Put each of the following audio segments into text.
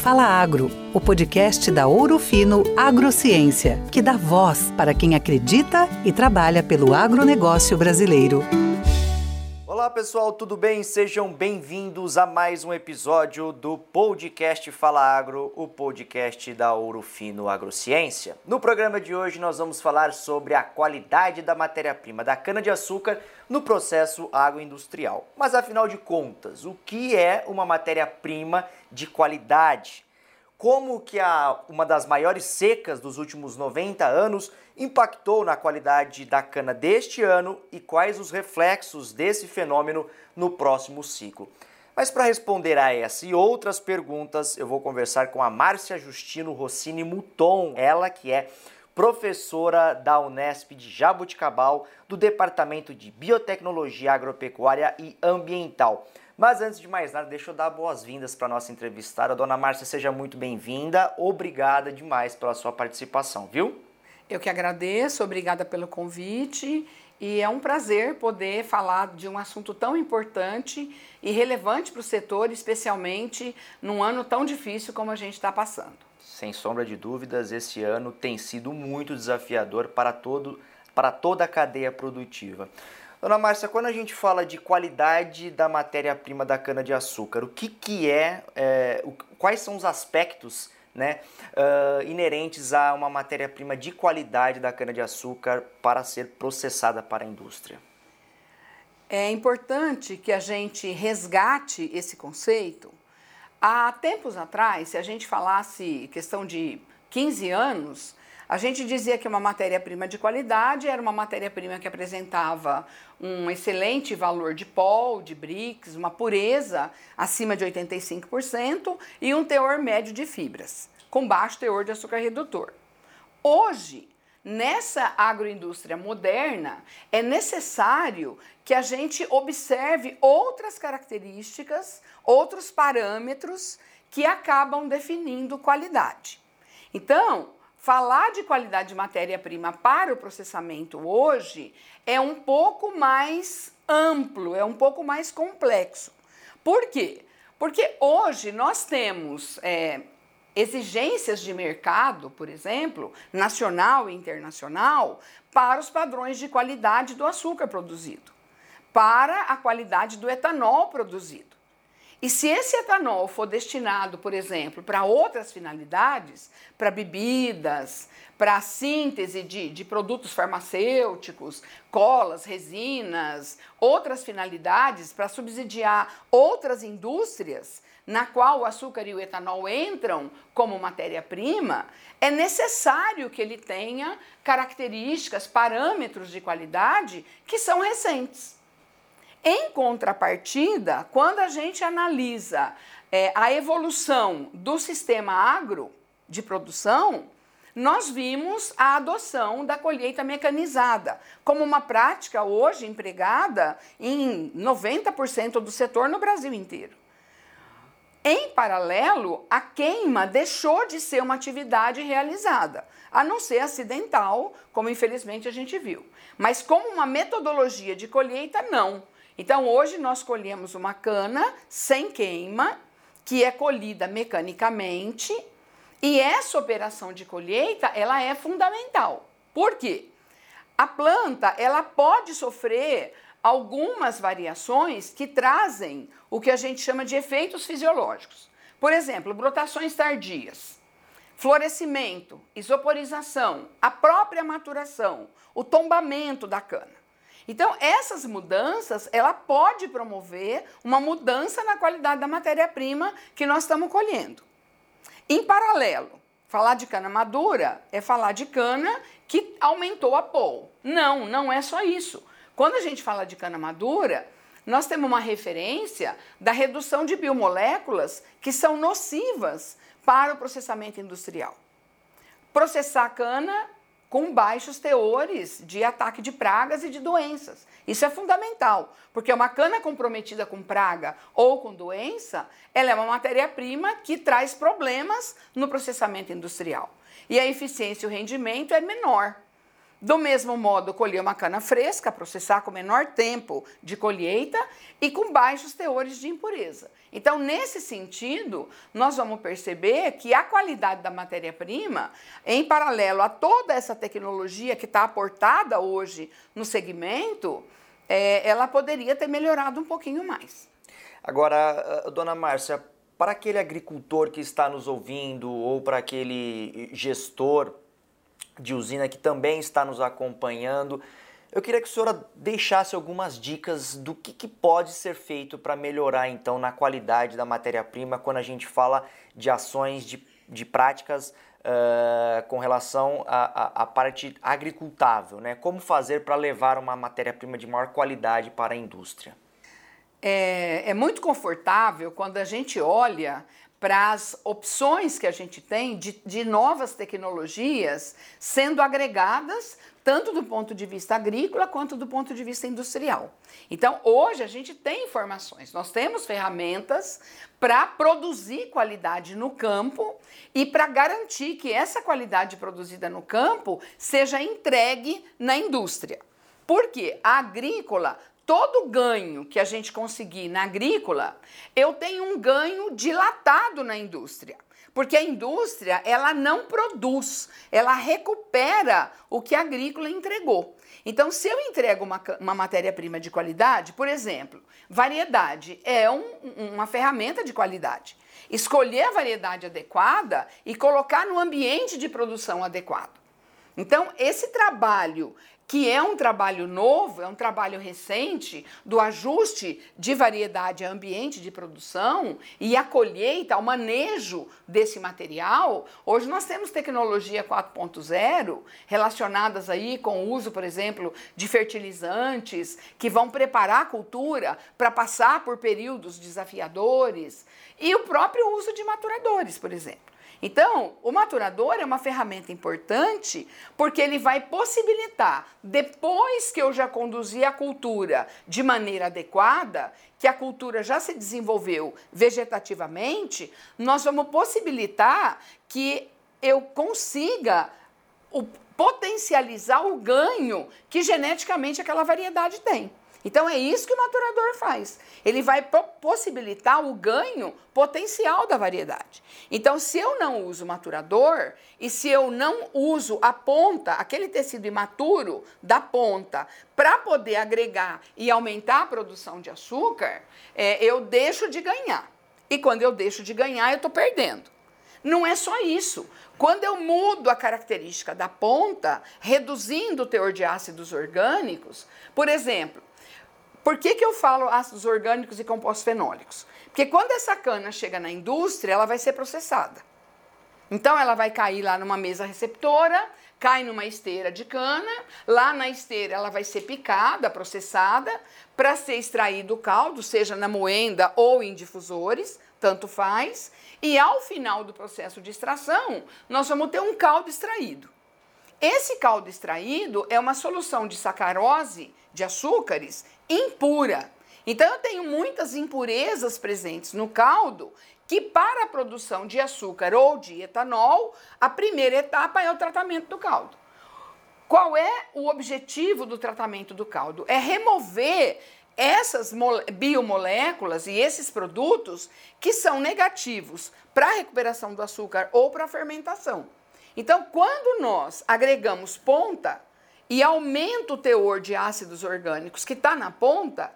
Fala Agro, o podcast da Ouro Fino Agrociência, que dá voz para quem acredita e trabalha pelo agronegócio brasileiro. Olá pessoal, tudo bem? Sejam bem-vindos a mais um episódio do podcast Fala Agro, o podcast da Ouro Fino Agrociência. No programa de hoje nós vamos falar sobre a qualidade da matéria-prima da cana-de-açúcar no processo agroindustrial. Mas afinal de contas, o que é uma matéria-prima de qualidade? Como que a, uma das maiores secas dos últimos 90 anos impactou na qualidade da cana deste ano e quais os reflexos desse fenômeno no próximo ciclo? Mas para responder a essa e outras perguntas, eu vou conversar com a Márcia Justino Rossini Muton, ela que é professora da Unesp de Jabuticabal, do Departamento de Biotecnologia Agropecuária e Ambiental. Mas antes de mais nada, deixa eu dar boas-vindas para a nossa entrevistada. Dona Márcia, seja muito bem-vinda. Obrigada demais pela sua participação, viu? Eu que agradeço, obrigada pelo convite. E é um prazer poder falar de um assunto tão importante e relevante para o setor, especialmente num ano tão difícil como a gente está passando. Sem sombra de dúvidas, esse ano tem sido muito desafiador para, todo, para toda a cadeia produtiva. Dona Márcia, quando a gente fala de qualidade da matéria-prima da cana-de-açúcar, o que, que é, é o, quais são os aspectos né, uh, inerentes a uma matéria-prima de qualidade da cana-de-açúcar para ser processada para a indústria? É importante que a gente resgate esse conceito. Há tempos atrás, se a gente falasse questão de 15 anos, a gente dizia que uma matéria-prima de qualidade era uma matéria-prima que apresentava um excelente valor de pol, de BRICS, uma pureza acima de 85% e um teor médio de fibras, com baixo teor de açúcar redutor. Hoje, nessa agroindústria moderna, é necessário que a gente observe outras características, outros parâmetros que acabam definindo qualidade. Então, falar de qualidade de matéria-prima para o processamento hoje é um pouco mais amplo, é um pouco mais complexo. Por quê? Porque hoje nós temos é, exigências de mercado, por exemplo, nacional e internacional, para os padrões de qualidade do açúcar produzido, para a qualidade do etanol produzido. E se esse etanol for destinado, por exemplo, para outras finalidades, para bebidas, para síntese de, de produtos farmacêuticos, colas, resinas, outras finalidades, para subsidiar outras indústrias, na qual o açúcar e o etanol entram como matéria-prima, é necessário que ele tenha características, parâmetros de qualidade que são recentes. Em contrapartida, quando a gente analisa é, a evolução do sistema agro de produção, nós vimos a adoção da colheita mecanizada como uma prática hoje empregada em 90% do setor no Brasil inteiro. Em paralelo, a queima deixou de ser uma atividade realizada, a não ser acidental, como infelizmente a gente viu. Mas como uma metodologia de colheita, não. Então, hoje nós colhemos uma cana sem queima, que é colhida mecanicamente, e essa operação de colheita, ela é fundamental. Por quê? A planta, ela pode sofrer algumas variações que trazem o que a gente chama de efeitos fisiológicos. Por exemplo, brotações tardias, florescimento, isoporização, a própria maturação, o tombamento da cana. Então, essas mudanças, ela pode promover uma mudança na qualidade da matéria-prima que nós estamos colhendo. Em paralelo, falar de cana madura é falar de cana que aumentou a pol. Não, não é só isso. Quando a gente fala de cana madura, nós temos uma referência da redução de biomoléculas que são nocivas para o processamento industrial. Processar cana com baixos teores de ataque de pragas e de doenças. Isso é fundamental, porque uma cana comprometida com praga ou com doença, ela é uma matéria-prima que traz problemas no processamento industrial. E a eficiência e o rendimento é menor. Do mesmo modo, colher uma cana fresca, processar com menor tempo de colheita e com baixos teores de impureza. Então, nesse sentido, nós vamos perceber que a qualidade da matéria-prima, em paralelo a toda essa tecnologia que está aportada hoje no segmento, é, ela poderia ter melhorado um pouquinho mais. Agora, ah, dona Márcia, para aquele agricultor que está nos ouvindo ou para aquele gestor de usina que também está nos acompanhando. Eu queria que a senhora deixasse algumas dicas do que, que pode ser feito para melhorar então na qualidade da matéria-prima quando a gente fala de ações, de, de práticas uh, com relação à parte agricultável, né? Como fazer para levar uma matéria-prima de maior qualidade para a indústria? É, é muito confortável quando a gente olha para as opções que a gente tem de, de novas tecnologias sendo agregadas tanto do ponto de vista agrícola quanto do ponto de vista industrial. Então, hoje a gente tem informações, nós temos ferramentas para produzir qualidade no campo e para garantir que essa qualidade produzida no campo seja entregue na indústria. Porque a agrícola todo ganho que a gente conseguir na agrícola, eu tenho um ganho dilatado na indústria. Porque a indústria, ela não produz, ela recupera o que a agrícola entregou. Então, se eu entrego uma, uma matéria-prima de qualidade, por exemplo, variedade é um, uma ferramenta de qualidade. Escolher a variedade adequada e colocar no ambiente de produção adequado. Então, esse trabalho que é um trabalho novo, é um trabalho recente do ajuste de variedade a ambiente de produção e a colheita, o manejo desse material. Hoje nós temos tecnologia 4.0 relacionadas aí com o uso, por exemplo, de fertilizantes que vão preparar a cultura para passar por períodos desafiadores e o próprio uso de maturadores, por exemplo. Então, o maturador é uma ferramenta importante porque ele vai possibilitar, depois que eu já conduzi a cultura de maneira adequada, que a cultura já se desenvolveu vegetativamente, nós vamos possibilitar que eu consiga o, potencializar o ganho que geneticamente aquela variedade tem. Então é isso que o maturador faz. Ele vai possibilitar o ganho potencial da variedade. Então, se eu não uso maturador e se eu não uso a ponta, aquele tecido imaturo da ponta, para poder agregar e aumentar a produção de açúcar, é, eu deixo de ganhar. E quando eu deixo de ganhar, eu estou perdendo. Não é só isso. Quando eu mudo a característica da ponta, reduzindo o teor de ácidos orgânicos, por exemplo, por que, que eu falo ácidos orgânicos e compostos fenólicos? Porque quando essa cana chega na indústria, ela vai ser processada. Então ela vai cair lá numa mesa receptora, cai numa esteira de cana, lá na esteira ela vai ser picada, processada, para ser extraído o caldo, seja na moenda ou em difusores, tanto faz, e ao final do processo de extração, nós vamos ter um caldo extraído. Esse caldo extraído é uma solução de sacarose, de açúcares, impura. Então eu tenho muitas impurezas presentes no caldo que para a produção de açúcar ou de etanol, a primeira etapa é o tratamento do caldo. Qual é o objetivo do tratamento do caldo? É remover essas biomoléculas e esses produtos que são negativos para a recuperação do açúcar ou para a fermentação. Então, quando nós agregamos ponta, e aumento o teor de ácidos orgânicos que está na ponta,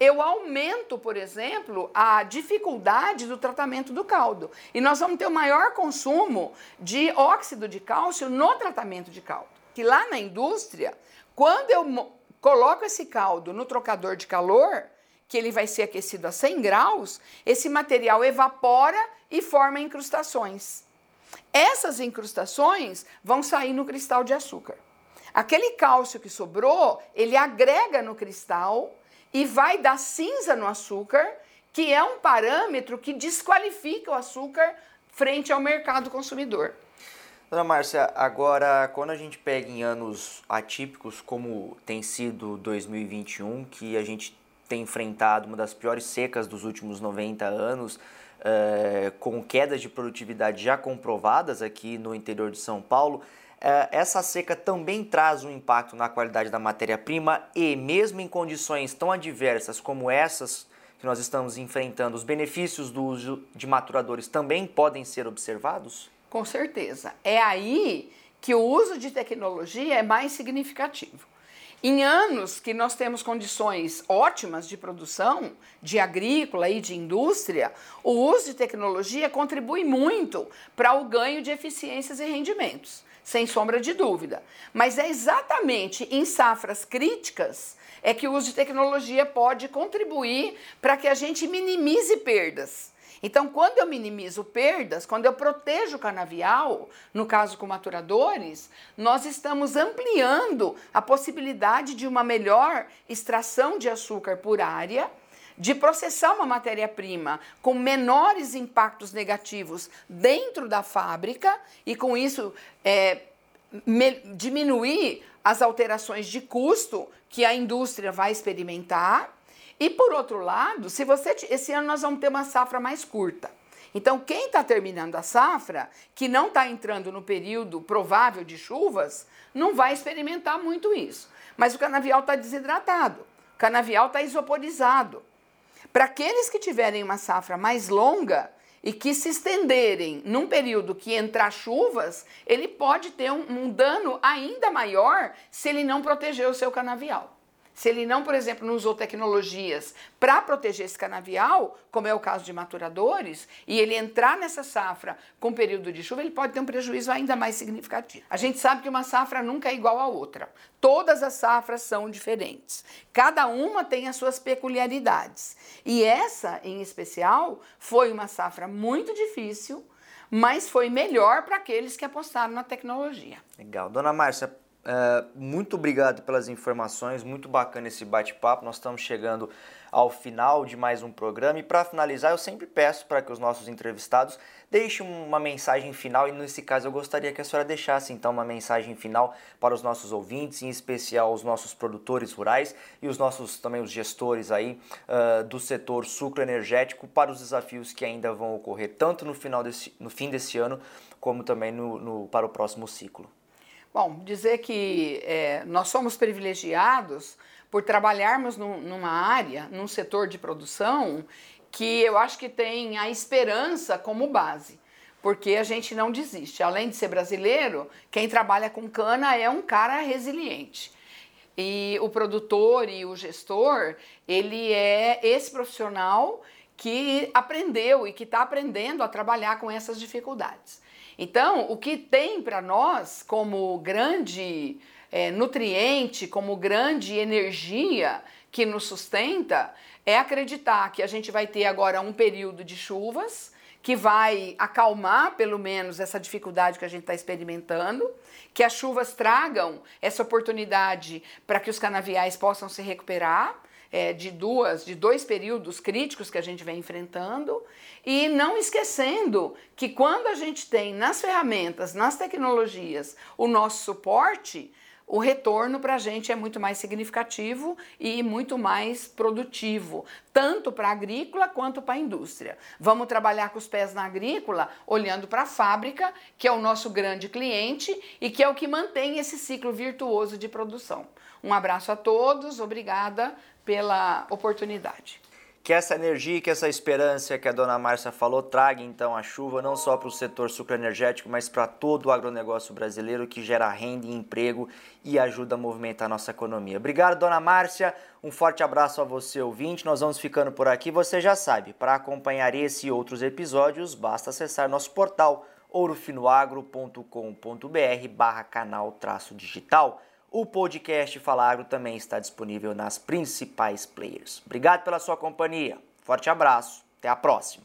eu aumento, por exemplo, a dificuldade do tratamento do caldo. E nós vamos ter o maior consumo de óxido de cálcio no tratamento de caldo. Que lá na indústria, quando eu coloco esse caldo no trocador de calor, que ele vai ser aquecido a 100 graus, esse material evapora e forma incrustações. Essas incrustações vão sair no cristal de açúcar. Aquele cálcio que sobrou, ele agrega no cristal e vai dar cinza no açúcar, que é um parâmetro que desqualifica o açúcar frente ao mercado consumidor. Dona Márcia, agora quando a gente pega em anos atípicos, como tem sido 2021, que a gente tem enfrentado uma das piores secas dos últimos 90 anos, é, com quedas de produtividade já comprovadas aqui no interior de São Paulo, essa seca também traz um impacto na qualidade da matéria-prima e, mesmo em condições tão adversas como essas que nós estamos enfrentando, os benefícios do uso de maturadores também podem ser observados? Com certeza. É aí que o uso de tecnologia é mais significativo. Em anos que nós temos condições ótimas de produção, de agrícola e de indústria, o uso de tecnologia contribui muito para o ganho de eficiências e rendimentos, sem sombra de dúvida. Mas é exatamente em safras críticas é que o uso de tecnologia pode contribuir para que a gente minimize perdas. Então, quando eu minimizo perdas, quando eu protejo o canavial, no caso com maturadores, nós estamos ampliando a possibilidade de uma melhor extração de açúcar por área, de processar uma matéria-prima com menores impactos negativos dentro da fábrica e, com isso, é, diminuir as alterações de custo que a indústria vai experimentar. E por outro lado, se você esse ano nós vamos ter uma safra mais curta. Então, quem está terminando a safra, que não está entrando no período provável de chuvas, não vai experimentar muito isso. Mas o canavial está desidratado, o canavial está isoporizado. Para aqueles que tiverem uma safra mais longa, e que se estenderem num período que entrar chuvas, ele pode ter um, um, dano ainda maior se ele não proteger o seu canavial. Se ele não, por exemplo, não usou tecnologias para proteger esse canavial, como é o caso de maturadores, e ele entrar nessa safra com período de chuva, ele pode ter um prejuízo ainda mais significativo. A gente sabe que uma safra nunca é igual à outra. Todas as safras são diferentes. Cada uma tem as suas peculiaridades. E essa, em especial, foi uma safra muito difícil, mas foi melhor para aqueles que apostaram na tecnologia. Legal. Dona Márcia, Uh, muito obrigado pelas informações, muito bacana esse bate-papo. Nós estamos chegando ao final de mais um programa e para finalizar, eu sempre peço para que os nossos entrevistados deixem uma mensagem final e nesse caso eu gostaria que a senhora deixasse então uma mensagem final para os nossos ouvintes, em especial os nossos produtores rurais e os nossos também os gestores aí uh, do setor sucroenergético para os desafios que ainda vão ocorrer tanto no final desse, no fim desse ano como também no, no para o próximo ciclo. Bom, dizer que é, nós somos privilegiados por trabalharmos num, numa área, num setor de produção que eu acho que tem a esperança como base, porque a gente não desiste. Além de ser brasileiro, quem trabalha com cana é um cara resiliente. E o produtor e o gestor, ele é esse profissional que aprendeu e que está aprendendo a trabalhar com essas dificuldades. Então, o que tem para nós como grande é, nutriente, como grande energia que nos sustenta, é acreditar que a gente vai ter agora um período de chuvas que vai acalmar pelo menos essa dificuldade que a gente está experimentando, que as chuvas tragam essa oportunidade para que os canaviais possam se recuperar é, de duas, de dois períodos críticos que a gente vem enfrentando e não esquecendo que quando a gente tem nas ferramentas, nas tecnologias, o nosso suporte, o retorno para a gente é muito mais significativo e muito mais produtivo, tanto para a agrícola quanto para a indústria. Vamos trabalhar com os pés na agrícola, olhando para a fábrica, que é o nosso grande cliente e que é o que mantém esse ciclo virtuoso de produção. Um abraço a todos, obrigada pela oportunidade. Que essa energia, que essa esperança que a dona Márcia falou traga então a chuva não só para o setor sucroenergético, mas para todo o agronegócio brasileiro que gera renda e emprego e ajuda a movimentar a nossa economia. Obrigado, dona Márcia. Um forte abraço a você, ouvinte. Nós vamos ficando por aqui. Você já sabe, para acompanhar esse e outros episódios, basta acessar nosso portal ourofinoagro.com.br barra canal traço digital. O podcast Fala Agro também está disponível nas principais players. Obrigado pela sua companhia. Forte abraço. Até a próxima.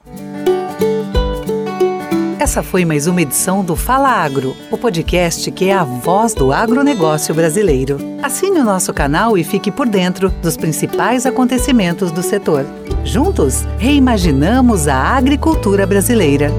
Essa foi mais uma edição do Fala Agro, o podcast que é a voz do agronegócio brasileiro. Assine o nosso canal e fique por dentro dos principais acontecimentos do setor. Juntos, reimaginamos a agricultura brasileira.